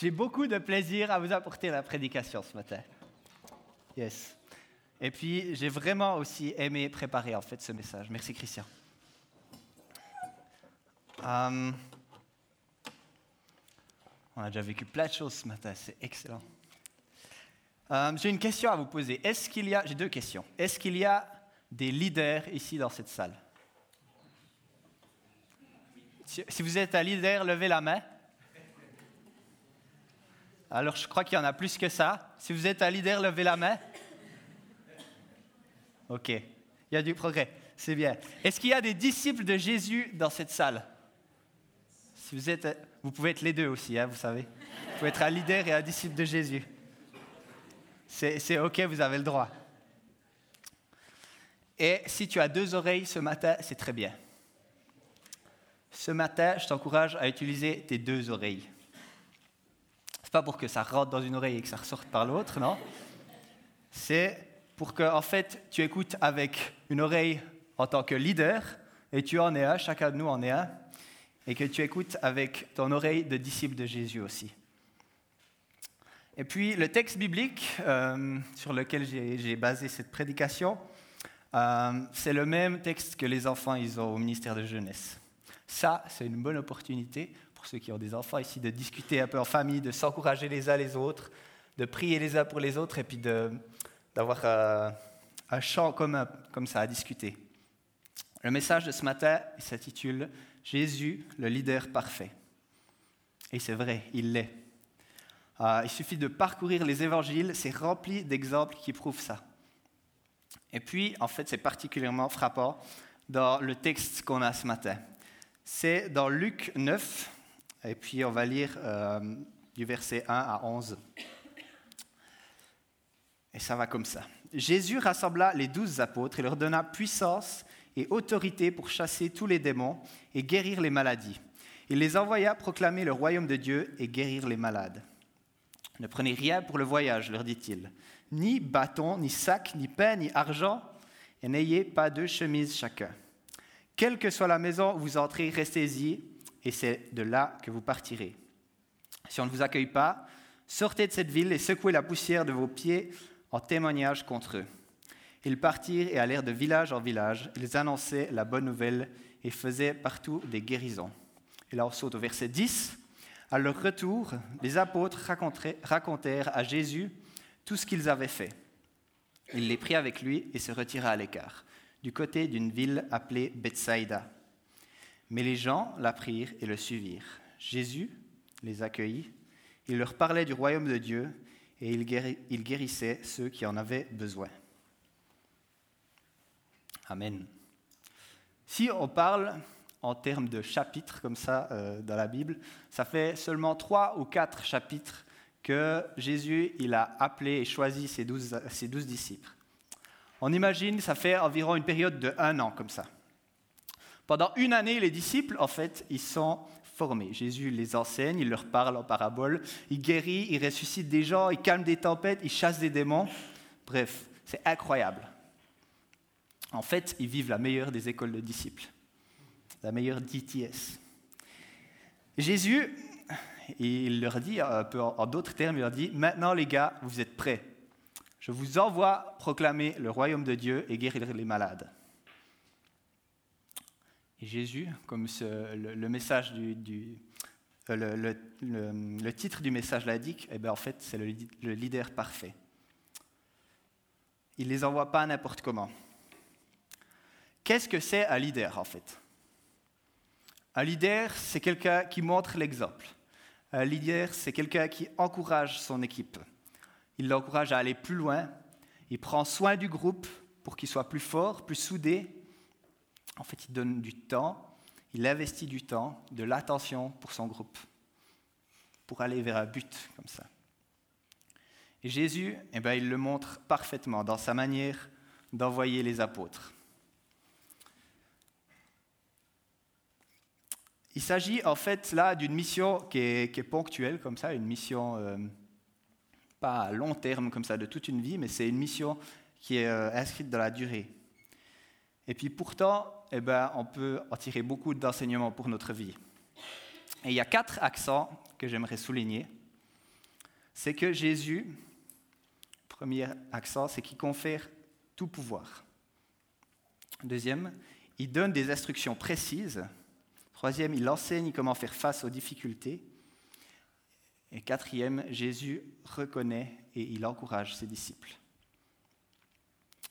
J'ai beaucoup de plaisir à vous apporter la prédication ce matin. Yes. Et puis, j'ai vraiment aussi aimé préparer en fait ce message. Merci Christian. Euh, on a déjà vécu plein de choses ce matin, c'est excellent. Euh, j'ai une question à vous poser. Est-ce qu'il y a, j'ai deux questions. Est-ce qu'il y a des leaders ici dans cette salle? Si vous êtes un leader, levez la main. Alors, je crois qu'il y en a plus que ça. Si vous êtes un leader, levez la main. OK. Il y a du progrès. C'est bien. Est-ce qu'il y a des disciples de Jésus dans cette salle? Si vous pouvez être les deux aussi, hein, vous savez. Vous pouvez être un leader et un disciple de Jésus. C'est OK, vous avez le droit. Et si tu as deux oreilles ce matin, c'est très bien. Ce matin, je t'encourage à utiliser tes deux oreilles. C'est pas pour que ça rentre dans une oreille et que ça ressorte par l'autre, non? C'est pour que, en fait, tu écoutes avec une oreille en tant que leader, et tu en es un, chacun de nous en est un, et que tu écoutes avec ton oreille de disciple de Jésus aussi. Et puis, le texte biblique euh, sur lequel j'ai basé cette prédication, euh, c'est le même texte que les enfants ils ont au ministère de jeunesse. Ça, c'est une bonne opportunité pour ceux qui ont des enfants ici, de discuter un peu en famille, de s'encourager les uns les autres, de prier les uns pour les autres et puis d'avoir euh, un chant comme, comme ça à discuter. Le message de ce matin s'intitule Jésus, le leader parfait. Et c'est vrai, il l'est. Euh, il suffit de parcourir les évangiles, c'est rempli d'exemples qui prouvent ça. Et puis, en fait, c'est particulièrement frappant dans le texte qu'on a ce matin. C'est dans Luc 9, et puis on va lire euh, du verset 1 à 11. Et ça va comme ça. Jésus rassembla les douze apôtres et leur donna puissance et autorité pour chasser tous les démons et guérir les maladies. Il les envoya proclamer le royaume de Dieu et guérir les malades. Ne prenez rien pour le voyage, leur dit-il, ni bâton, ni sac, ni pain, ni argent, et n'ayez pas de chemise chacun. Quelle que soit la maison où vous entrez, restez-y et c'est de là que vous partirez. Si on ne vous accueille pas, sortez de cette ville et secouez la poussière de vos pieds en témoignage contre eux. Ils partirent et allèrent de village en village. Ils annonçaient la bonne nouvelle et faisaient partout des guérisons. Et là, on saute au verset 10. À leur retour, les apôtres racontèrent à Jésus tout ce qu'ils avaient fait. Il les prit avec lui et se retira à l'écart, du côté d'une ville appelée Bethsaïda. Mais les gens l'apprirent et le suivirent. Jésus les accueillit, il leur parlait du royaume de Dieu et il, guérissait ceux qui en avaient besoin. Amen. Si on parle en termes de chapitres comme ça euh, dans la Bible, ça fait seulement trois ou quatre chapitres que Jésus il a appelé et choisi ses douze, ses douze disciples. On imagine, ça fait environ une période de un an comme ça. Pendant une année, les disciples, en fait, ils sont formés. Jésus les enseigne, il leur parle en parabole, il guérit, il ressuscite des gens, il calme des tempêtes, il chasse des démons. Bref, c'est incroyable. En fait, ils vivent la meilleure des écoles de disciples, la meilleure DTS. Jésus, il leur dit, un peu en d'autres termes, il leur dit, maintenant les gars, vous êtes prêts. Je vous envoie proclamer le royaume de Dieu et guérir les malades. Et Jésus, comme le, message euh, le, titre du message l'indique, eh bien, en fait, c'est le, leader parfait. Il ne les envoie pas n'importe comment. Qu'est-ce que c'est un leader, en fait? Un leader, c'est quelqu'un qui montre l'exemple. Un leader, c'est quelqu'un qui encourage son équipe. Il l'encourage à aller plus loin. Il prend soin du groupe pour qu'il soit plus fort, plus soudé, en fait, il donne du temps, il investit du temps, de l'attention pour son groupe, pour aller vers un but comme ça. Et Jésus, eh bien, il le montre parfaitement dans sa manière d'envoyer les apôtres. Il s'agit en fait là d'une mission qui est, ponctuelle comme ça, une mission euh, pas à long terme comme ça de toute une vie, mais c'est une mission qui est euh, inscrite dans la durée. Et puis pourtant, eh ben, on peut en tirer beaucoup d'enseignements pour notre vie. Et il y a quatre accents que j'aimerais souligner. c'est que Jésus, premier accent, c'est qu'il confère tout pouvoir. Deuxième, il donne des instructions précises. Troisième, il enseigne comment faire face aux difficultés. Et quatrième, Jésus reconnaît et il encourage ses disciples.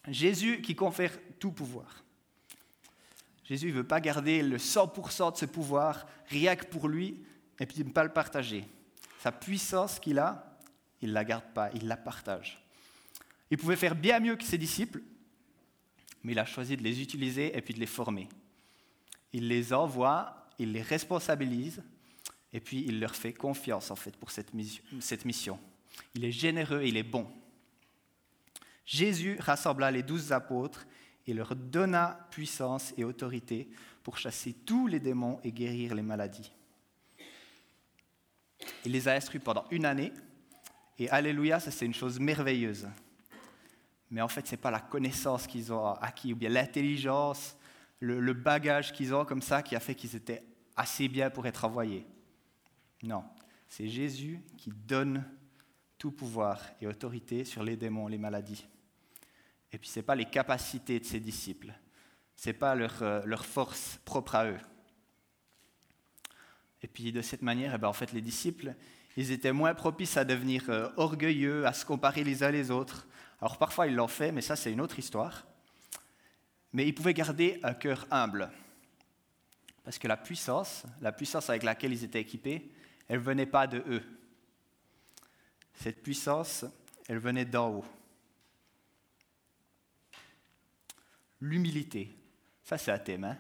Jésus qui confère tout pouvoir. Jésus ne veut pas garder le 100% de ce pouvoir rien que pour lui et puis ne pas le partager. Sa puissance qu'il a, il ne la garde pas, il la partage. Il pouvait faire bien mieux que ses disciples, mais il a choisi de les utiliser et puis de les former. Il les envoie, il les responsabilise, et puis il leur fait confiance en fait pour cette mission. Il est généreux, il est bon. Jésus rassembla les douze apôtres et leur donna puissance et autorité pour chasser tous les démons et guérir les maladies. Il les a instruits pendant une année, et Alléluia, ça c'est une chose merveilleuse. Mais en fait, ce n'est pas la connaissance qu'ils ont acquis, ou bien l'intelligence, le, le bagage qu'ils ont comme ça qui a fait qu'ils étaient assez bien pour être envoyés. Non, c'est Jésus qui donne tout pouvoir et autorité sur les démons, les maladies. Et puis ce n'est pas les capacités de ses disciples, ce n'est pas leur, euh, leur, force propre à eux. Et puis de cette manière, eh bien, en fait, les disciples, ils étaient moins propices à devenir euh, orgueilleux, à se comparer les uns les autres. Alors parfois ils l'ont fait, mais ça c'est une autre histoire. Mais ils pouvaient garder un cœur humble. Parce que la puissance, la puissance avec laquelle ils étaient équipés, elle ne venait pas de eux. Cette puissance, elle venait d'en haut. L'humilité, ça c'est un thème. Hein.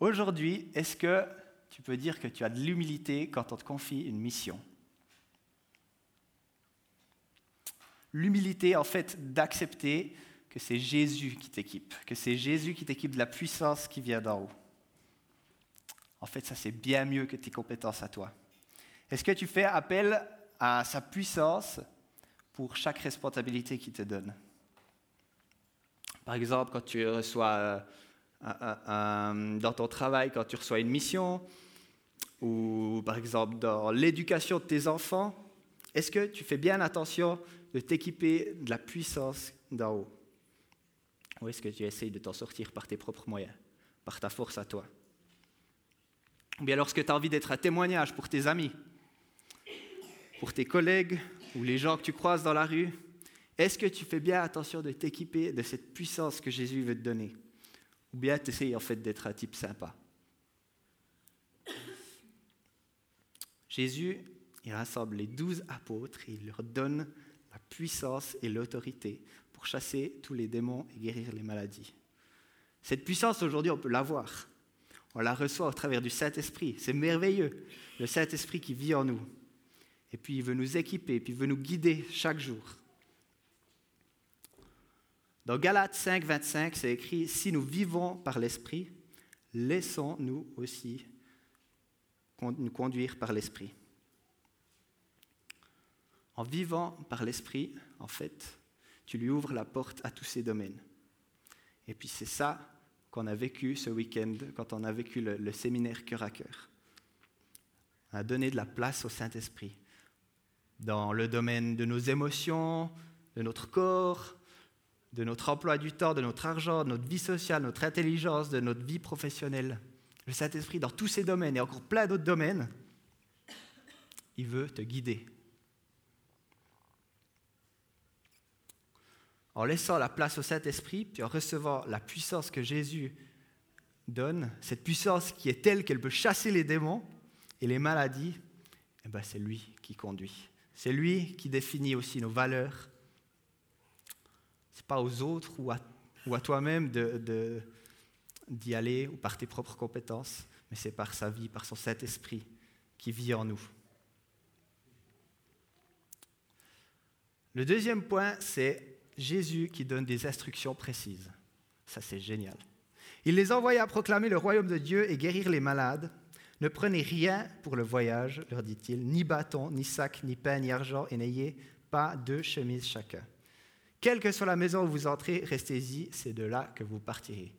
Aujourd'hui, est-ce que tu peux dire que tu as de l'humilité quand on te confie une mission? L'humilité, en fait, d'accepter que c'est Jésus qui t'équipe, que c'est Jésus qui t'équipe de la puissance qui vient d'en haut. En fait, ça c'est bien mieux que tes compétences à toi. Est-ce que tu fais appel à sa puissance pour chaque responsabilité qu'il te donne? Par exemple, quand tu reçois euh, dans ton travail, quand tu reçois une mission, ou par exemple dans l'éducation de tes enfants, est-ce que tu fais bien attention de t'équiper de la puissance d'en haut? Ou est-ce que tu essayes de t'en sortir par tes propres moyens, par ta force à toi? Ou bien lorsque tu as envie d'être un témoignage pour tes amis, pour tes collègues ou les gens que tu croises dans la rue, est-ce que tu fais bien attention de t'équiper de cette puissance que Jésus veut te donner? Ou bien tu essayes en fait d'être un type sympa? Jésus, il rassemble les douze apôtres et il leur donne la puissance et l'autorité pour chasser tous les démons et guérir les maladies. Cette puissance, aujourd'hui, on peut l'avoir. On la reçoit au travers du Saint-Esprit. C'est merveilleux, le Saint-Esprit qui vit en nous. Et puis il veut nous équiper, puis il veut nous guider chaque jour. Dans Galates 5, 25, c'est écrit Si nous vivons par l'Esprit, laissons-nous aussi nous conduire par l'Esprit. En vivant par l'Esprit, en fait, tu lui ouvres la porte à tous ces domaines. Et puis c'est ça qu'on a vécu ce week-end quand on a vécu le, le séminaire cœur à cœur. On a donné de la place au Saint-Esprit dans le domaine de nos émotions, de notre corps, de notre emploi du temps, de notre argent, de notre vie sociale, de notre intelligence, de notre vie professionnelle. Le Saint-Esprit, dans tous ces domaines et encore plein d'autres domaines, il veut te guider. En laissant la place au Saint-Esprit, puis en recevant la puissance que Jésus donne, cette puissance qui est telle qu'elle peut chasser les démons et les maladies, eh ben c'est lui qui conduit. C'est lui qui définit aussi nos valeurs. Ce n'est pas aux autres ou à, toi-même d'y aller ou par tes propres compétences, mais c'est par sa vie, par son Saint-Esprit qui vit en nous. Le deuxième point, c'est Jésus qui donne des instructions précises. Ça, c'est génial. Il les envoya proclamer le royaume de Dieu et guérir les malades. Ne prenez rien pour le voyage, leur dit-il, ni bâton, ni sac, ni pain, ni argent, et n'ayez pas deux chemises chacun. Quelle que soit la maison où vous entrez, restez-y, c'est de là que vous partirez.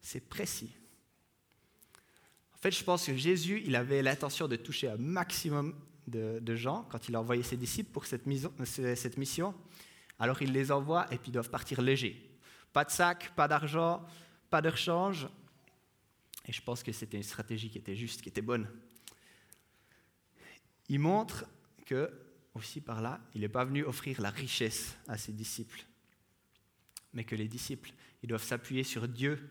C'est précis. En fait, je pense que Jésus, il avait l'intention de toucher un maximum de, Jean, quand il a envoyé ses disciples pour cette mission, alors il les envoie et puis ils doivent partir légers. Pas de sac, pas d'argent, pas de rechange. Et je pense que c'était une stratégie qui était juste, qui était bonne. Il montre que, aussi par là, il n'est pas venu offrir la richesse à ses disciples, mais que les disciples, ils doivent s'appuyer sur Dieu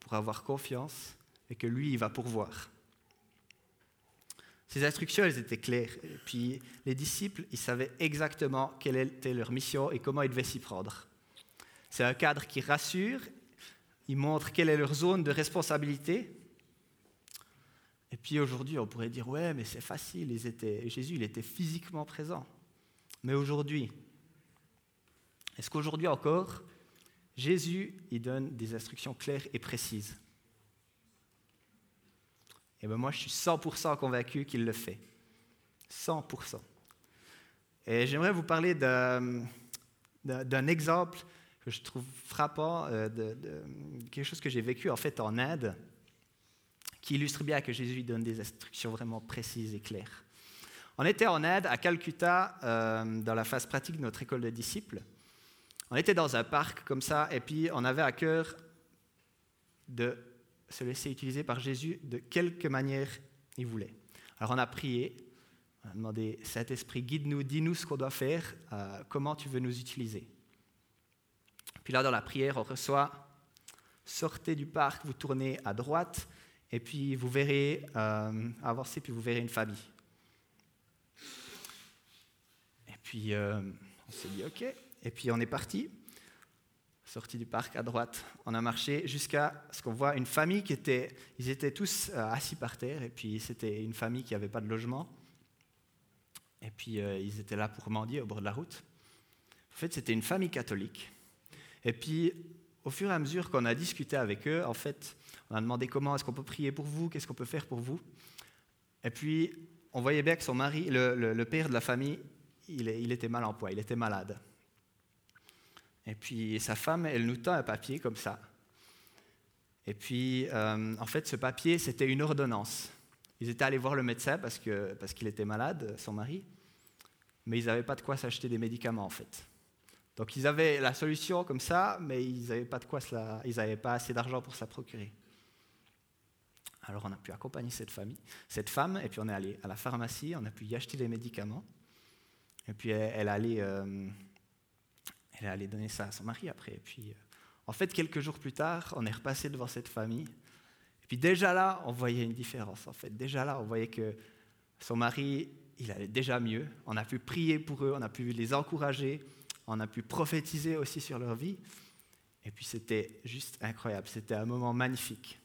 pour avoir confiance et que lui, il va pourvoir. Ces instructions, elles étaient claires. Et puis les disciples, ils savaient exactement quelle était leur mission et comment ils devaient s'y prendre. C'est un cadre qui rassure, il montre quelle est leur zone de responsabilité. Et puis aujourd'hui, on pourrait dire, ouais, mais c'est facile, Jésus, il était physiquement présent. Mais aujourd'hui, est-ce qu'aujourd'hui encore, Jésus, il donne des instructions claires et précises? Et bien moi, je suis 100% convaincu qu'il le fait. 100%. Et j'aimerais vous parler d'un exemple que je trouve frappant, euh, de, quelque chose que j'ai vécu en fait en Inde, qui illustre bien que Jésus donne des instructions vraiment précises et claires. On était en Inde, à Calcutta, euh, dans la phase pratique de notre école de disciples. On était dans un parc comme ça, et puis on avait à cœur de se laisser utiliser par Jésus de quelque manière il voulait. Alors on a prié, on a demandé, Saint-Esprit, guide-nous, dis-nous ce qu'on doit faire, euh, comment tu veux nous utiliser. Puis là, dans la prière, on reçoit, sortez du parc, vous tournez à droite, et puis vous verrez, euh, avancer, puis vous verrez une famille. Et puis euh, on s'est dit, OK, et puis on est parti sorti du parc à droite. On a marché jusqu'à ce qu'on voit une famille qui était, ils étaient tous euh, assis par terre, et puis c'était une famille qui n'avait pas de logement. Et puis euh, ils étaient là pour mendier au bord de la route. En fait, c'était une famille catholique. Et puis, au fur et à mesure qu'on a discuté avec eux, en fait, on a demandé comment est-ce qu'on peut prier pour vous, qu'est-ce qu'on peut faire pour vous. Et puis, on voyait bien que son mari, le, père de la famille, il, était mal en point, il était malade. Et puis sa femme, elle nous tend un papier comme ça. Et puis, euh, en fait, ce papier, c'était une ordonnance. Ils étaient allés voir le médecin parce qu'il était malade, son mari, mais ils n'avaient pas de quoi s'acheter des médicaments, en fait. Donc ils avaient la solution comme ça, mais ils n'avaient pas de quoi ils n'avaient pas assez d'argent pour se procurer. Alors on a pu accompagner cette famille, cette femme, et puis on est allé à la pharmacie, on a pu y acheter des médicaments, et puis elle, elle allait euh, donner ça à son mari après. Puis, euh, en fait, quelques jours plus tard, on est repassé devant cette famille. Et puis déjà là, on voyait une différence. En fait, déjà là, on voyait que son mari, il allait déjà mieux. On a pu prier pour eux, on a pu les encourager, on a pu prophétiser aussi sur leur vie. Et puis c'était juste incroyable. C'était un moment magnifique.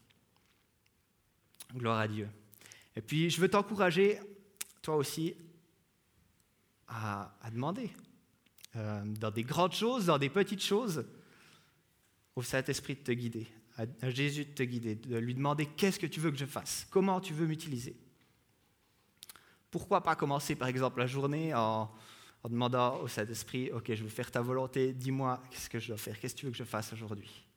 Gloire à Dieu. Et puis je veux t'encourager, toi aussi, à, demander, euh, dans des grandes choses, dans des petites choses, au Saint-Esprit de te guider, à, Jésus de te guider, de lui demander qu'est-ce que tu veux que je fasse, comment tu veux m'utiliser. Pourquoi pas commencer par exemple la journée en, en demandant au Saint-Esprit, ok, je veux faire ta volonté, dis-moi qu'est-ce que je dois faire, qu'est-ce que tu veux que je fasse aujourd'hui?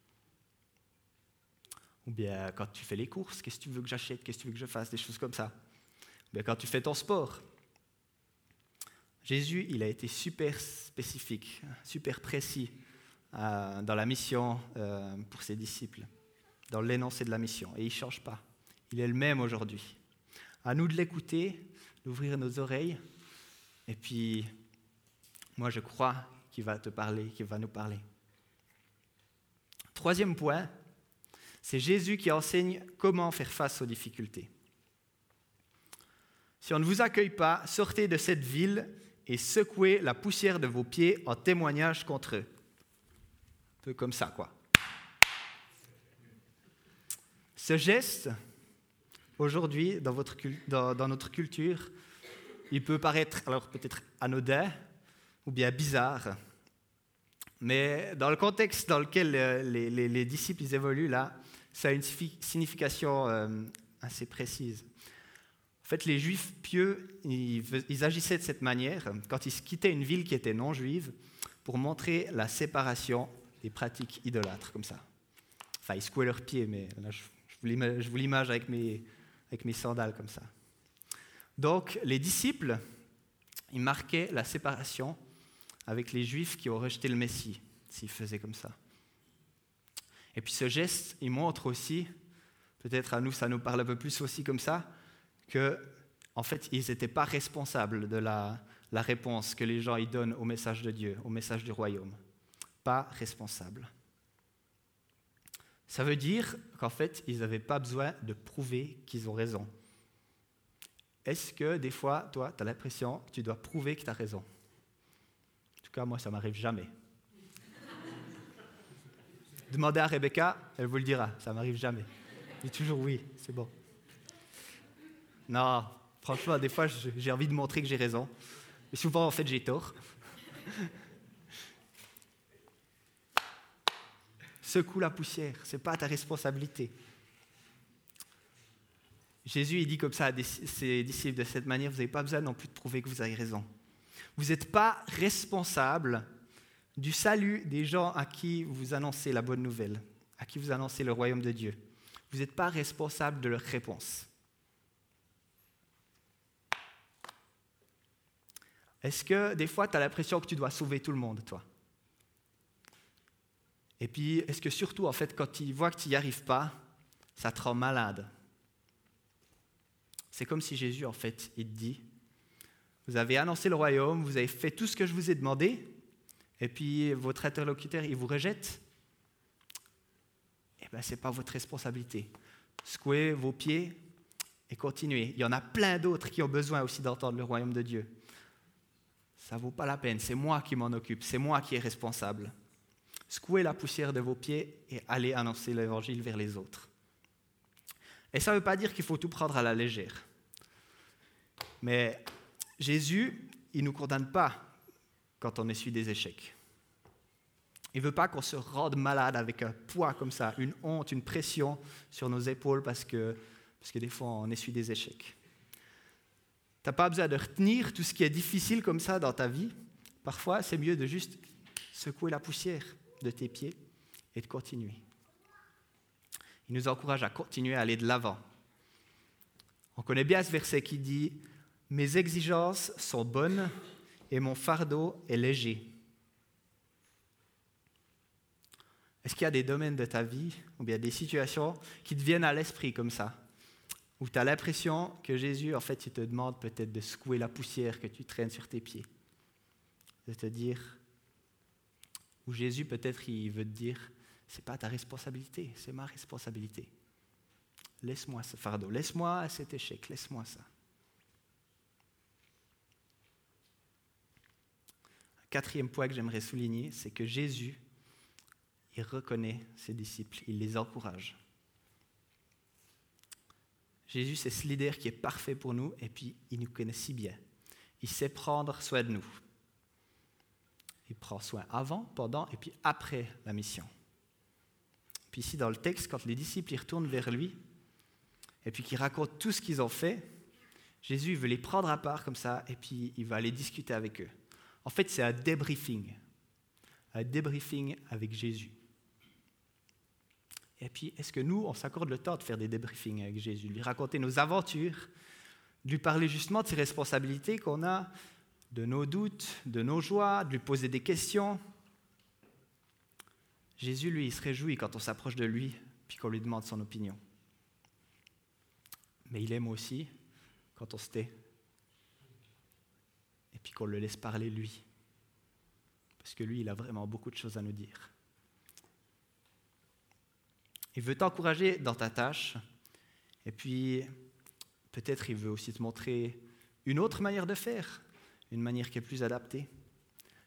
Ou bien quand tu fais les courses, qu'est-ce que tu veux que j'achète, qu'est-ce que tu veux que je fasse, des choses comme ça. Ou bien quand tu fais ton sport, Jésus, il a été super spécifique, super précis euh, dans la mission euh, pour ses disciples, dans l'énoncé de la mission. Et il ne change pas. Il est le même aujourd'hui. À nous de l'écouter, d'ouvrir nos oreilles. Et puis, moi, je crois qu'il va te parler, qu'il va nous parler. Troisième point, c'est Jésus qui enseigne comment faire face aux difficultés. Si on ne vous accueille pas, sortez de cette ville et secouez la poussière de vos pieds en témoignage contre eux. Un peu comme ça, quoi. Ce geste, aujourd'hui, dans, notre culture, il peut paraître alors peut-être anodin ou bien bizarre, mais dans le contexte dans lequel euh, les, disciples évoluent là, ça a une signification euh, assez précise fait, les juifs pieux, ils, agissaient de cette manière quand ils quittaient une ville qui était non juive pour montrer la séparation des pratiques idolâtres, comme ça. Enfin, ils secouaient leurs pieds, mais là, je, vous l'image avec mes, avec mes sandales, comme ça. Donc les disciples, ils marquaient la séparation avec les Juifs qui ont rejeté le Messie, s'ils faisaient comme ça. Et puis ce geste, il montre aussi, peut-être à nous, ça nous parle un peu plus aussi comme ça, que en fait, ils n'étaient pas responsables de la, réponse que les gens y donnent au message de Dieu, au message du royaume. Pas responsables. Ça veut dire qu'en fait, ils n'avaient pas besoin de prouver qu'ils ont raison. Est-ce que des fois, toi, tu as l'impression que tu dois prouver que tu as raison? En tout cas, moi, ça m'arrive jamais. Demandez à Rebecca, elle vous le dira, ça m'arrive jamais. Dis toujours oui, c'est bon. Non, franchement, des fois, j'ai envie de montrer que j'ai raison. Mais souvent, en fait, j'ai tort. Secoue la poussière, ce n'est pas ta responsabilité. Jésus, il dit comme ça à ses disciples de cette manière, vous n'avez pas besoin non plus de prouver que vous avez raison. Vous n'êtes pas responsable du salut des gens à qui vous annoncez la bonne nouvelle, à qui vous annoncez le royaume de Dieu. Vous n'êtes pas responsable de leur réponse. Est-ce que des fois, tu as l'impression que tu dois sauver tout le monde, toi? Et puis, est-ce que surtout, en fait, quand tu vois que tu n'y arrives pas, ça te rend malade? C'est comme si Jésus, en fait, il te dit, vous avez annoncé le royaume, vous avez fait tout ce que je vous ai demandé, et puis votre interlocuteur, il vous rejette. Eh bien, ce n'est pas votre responsabilité. Secouez vos pieds et continuez. Il y en a plein d'autres qui ont besoin aussi d'entendre le royaume de Dieu. Ça ne vaut pas la peine, c'est moi qui m'en occupe, c'est moi qui est responsable. Secouez la poussière de vos pieds et allez annoncer l'évangile vers les autres. Et ça ne veut pas dire qu'il faut tout prendre à la légère. Mais Jésus, il ne nous condamne pas quand on essuie des échecs. Il ne veut pas qu'on se rende malade avec un poids comme ça, une honte, une pression sur nos épaules parce que, parce que des fois on essuie des échecs. Tu n'as pas besoin de retenir tout ce qui est difficile comme ça dans ta vie. Parfois, c'est mieux de juste secouer la poussière de tes pieds et de continuer. Il nous encourage à continuer à aller de l'avant. On connaît bien ce verset qui dit Mes exigences sont bonnes et mon fardeau est léger. Est-ce qu'il y a des domaines de ta vie ou bien des situations qui te viennent à l'esprit comme ça? Où tu as l'impression que Jésus, en fait, il te demande peut-être de secouer la poussière que tu traînes sur tes pieds? De te dire, ou Jésus peut-être il veut te dire, ce n'est pas ta responsabilité, c'est ma responsabilité. Laisse-moi ce fardeau, laisse-moi cet échec, laisse-moi ça. Quatrième point que j'aimerais souligner, c'est que Jésus, il reconnaît ses disciples, il les encourage. Jésus, c'est ce leader qui est parfait pour nous et puis il nous connaît si bien. Il sait prendre soin de nous. Il prend soin avant, pendant et puis après la mission. Puis ici, dans le texte, quand les disciples y retournent vers lui, et puis qu'ils racontent tout ce qu'ils ont fait, Jésus veut les prendre à part comme ça, et puis il va aller discuter avec eux. En fait, c'est un débriefing. Un débriefing avec Jésus. Et puis, est-ce que nous, on s'accorde le temps de faire des débriefings avec Jésus, lui raconter nos aventures, de lui parler justement de ses responsabilités qu'on a, de nos doutes, de nos joies, de lui poser des questions, Jésus, lui, il se réjouit quand on s'approche de lui, puis qu'on lui demande son opinion. Mais il aime aussi quand on se tait, puis qu'on le laisse parler lui. Parce que lui, il a vraiment beaucoup de choses à nous dire. Il veut t'encourager dans ta tâche, et puis peut-être il veut aussi te montrer une autre manière de faire, une manière qui est plus adaptée.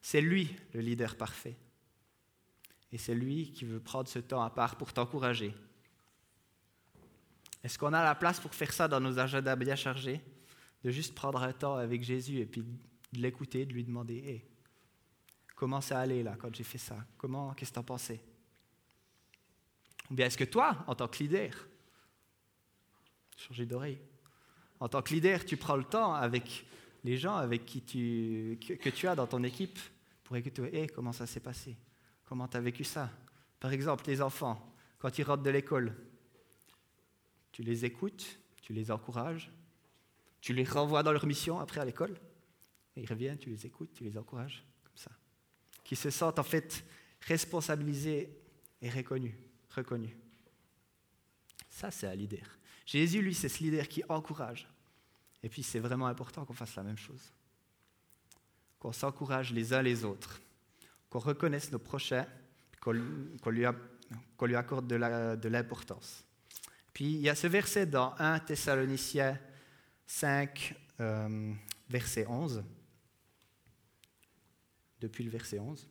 C'est lui le leader parfait. Et c'est lui qui veut prendre ce temps à part pour t'encourager. Est-ce qu'on a la place pour faire ça dans nos agendas bien chargés? De juste prendre un temps avec Jésus et puis de l'écouter, de lui demander hey, comment ça allait là quand j'ai fait ça? Comment, qu'est-ce que tu en pensais? Ou bien est-ce que toi, en tant que leader, changer d'oreille, en tant que leader, tu prends le temps avec les gens avec qui tu, que, tu as dans ton équipe pour écouter hey, comment ça s'est passé? Comment tu as vécu ça? Par exemple, les enfants, quand ils rentrent de l'école, tu les écoutes, tu les encourages, Tu les renvoies dans leur mission après à l'école? Ils reviennent, tu les écoutes, tu les encourages, comme ça. Qui se sentent en fait responsabilisés et reconnus. reconnus. Ça, c'est un leader. Jésus, lui, c'est ce leader qui encourage. Et puis, c'est vraiment important qu'on fasse la même chose. Qu'on s'encourage les uns les autres. Qu'on reconnaisse nos prochains, qu'on lui, lui, accorde de l'importance. Puis, il y a ce verset dans 1 Thessaloniciens 5, euh, verset 11. Depuis le verset 11.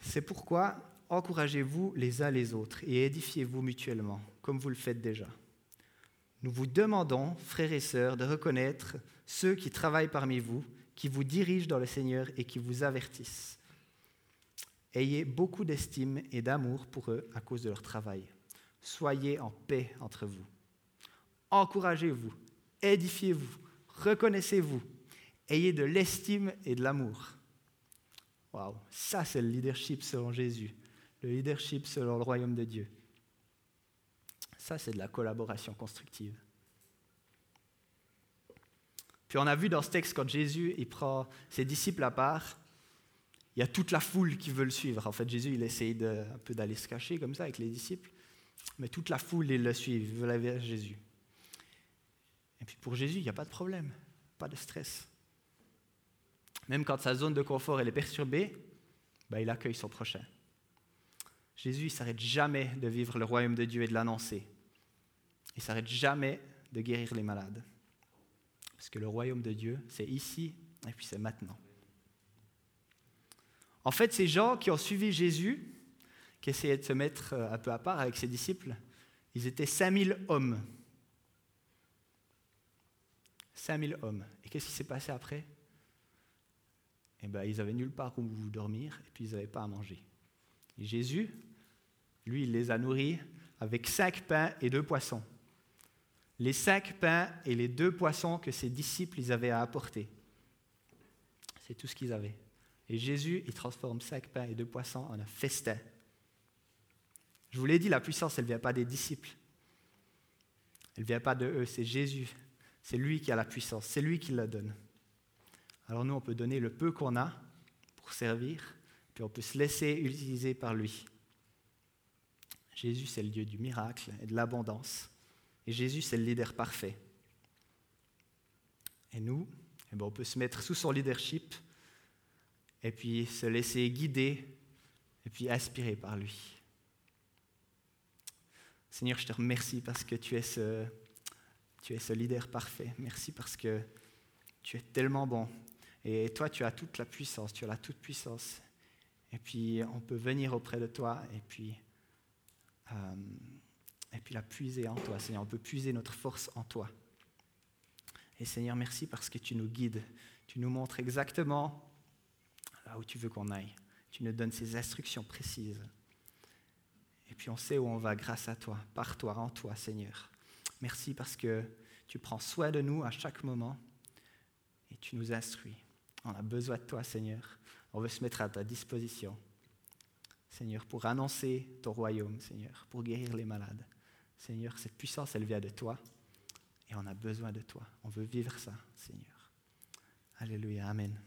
C'est pourquoi encouragez-vous les uns les autres et édifiez-vous mutuellement, comme vous le faites déjà. Nous vous demandons, frères et sœurs, de reconnaître ceux qui travaillent parmi vous, qui vous dirigent dans le Seigneur et qui vous avertissent. Ayez beaucoup d'estime et d'amour pour eux à cause de leur travail. Soyez en paix entre vous. Encouragez-vous, édifiez-vous, reconnaissez-vous, ayez de l'estime et de l'amour. Waouh, ça c'est le leadership selon Jésus, le leadership selon le royaume de Dieu. Ça c'est de la collaboration constructive. Puis on a vu dans ce texte quand Jésus il prend ses disciples à part, il y a toute la foule qui veut le suivre. En fait, Jésus il essaye un peu d'aller se cacher comme ça avec les disciples, mais toute la foule il le suit, ils veulent aller vers Jésus. Et puis pour Jésus, il n'y a pas de problème, pas de stress. Même quand sa zone de confort est perturbée, ben, il accueille son prochain. Jésus ne s'arrête jamais de vivre le royaume de Dieu et de l'annoncer. Il ne s'arrête jamais de guérir les malades. Parce que le royaume de Dieu, c'est ici et puis c'est maintenant. En fait, ces gens qui ont suivi Jésus, qui essayaient de se mettre euh, un peu à part avec ses disciples, ils étaient 5000 hommes. 5000 hommes. Et qu'est-ce qui s'est passé après? Eh ben, ils avaient nulle part où dormir et puis ils n'avaient pas à manger. Et Jésus, lui, il les a nourris avec cinq pains et deux poissons. Les cinq pains et les deux poissons que ses disciples ils avaient à apporter. C'est tout ce qu'ils avaient. Et Jésus, il transforme cinq pains et deux poissons en un festin. Je vous l'ai dit, la puissance, elle ne vient pas des disciples. Elle ne vient pas de eux, c'est Jésus. C'est lui qui a la puissance, c'est lui qui la donne. Alors nous, on peut donner le peu qu'on a pour servir, puis on peut se laisser utiliser par lui. Jésus, c'est le Dieu du miracle et de l'abondance. Et Jésus, c'est le leader parfait. Et nous, eh ben, on peut se mettre sous son leadership et puis se laisser guider et puis aspirer par lui. Seigneur, je te remercie parce que tu es ce, tu es ce leader parfait. Merci parce que tu es tellement bon. Et toi, tu as toute la puissance, tu as la toute puissance. Et puis, on peut venir auprès de toi et puis, euh, et puis la puiser en toi, Seigneur. On peut puiser notre force en toi. Et Seigneur, merci parce que tu nous guides. Tu nous montres exactement là où tu veux qu'on aille. Tu nous donnes ces instructions précises. Et puis on sait où on va grâce à toi, par toi, en toi, Seigneur. Merci parce que tu prends soin de nous à chaque moment et tu nous instruis. On a besoin de toi, Seigneur. On veut se mettre à ta disposition, Seigneur, pour annoncer ton royaume, Seigneur, pour guérir les malades. Seigneur, cette puissance, elle vient de toi et on a besoin de toi. On veut vivre ça, Seigneur. Alléluia, Amen.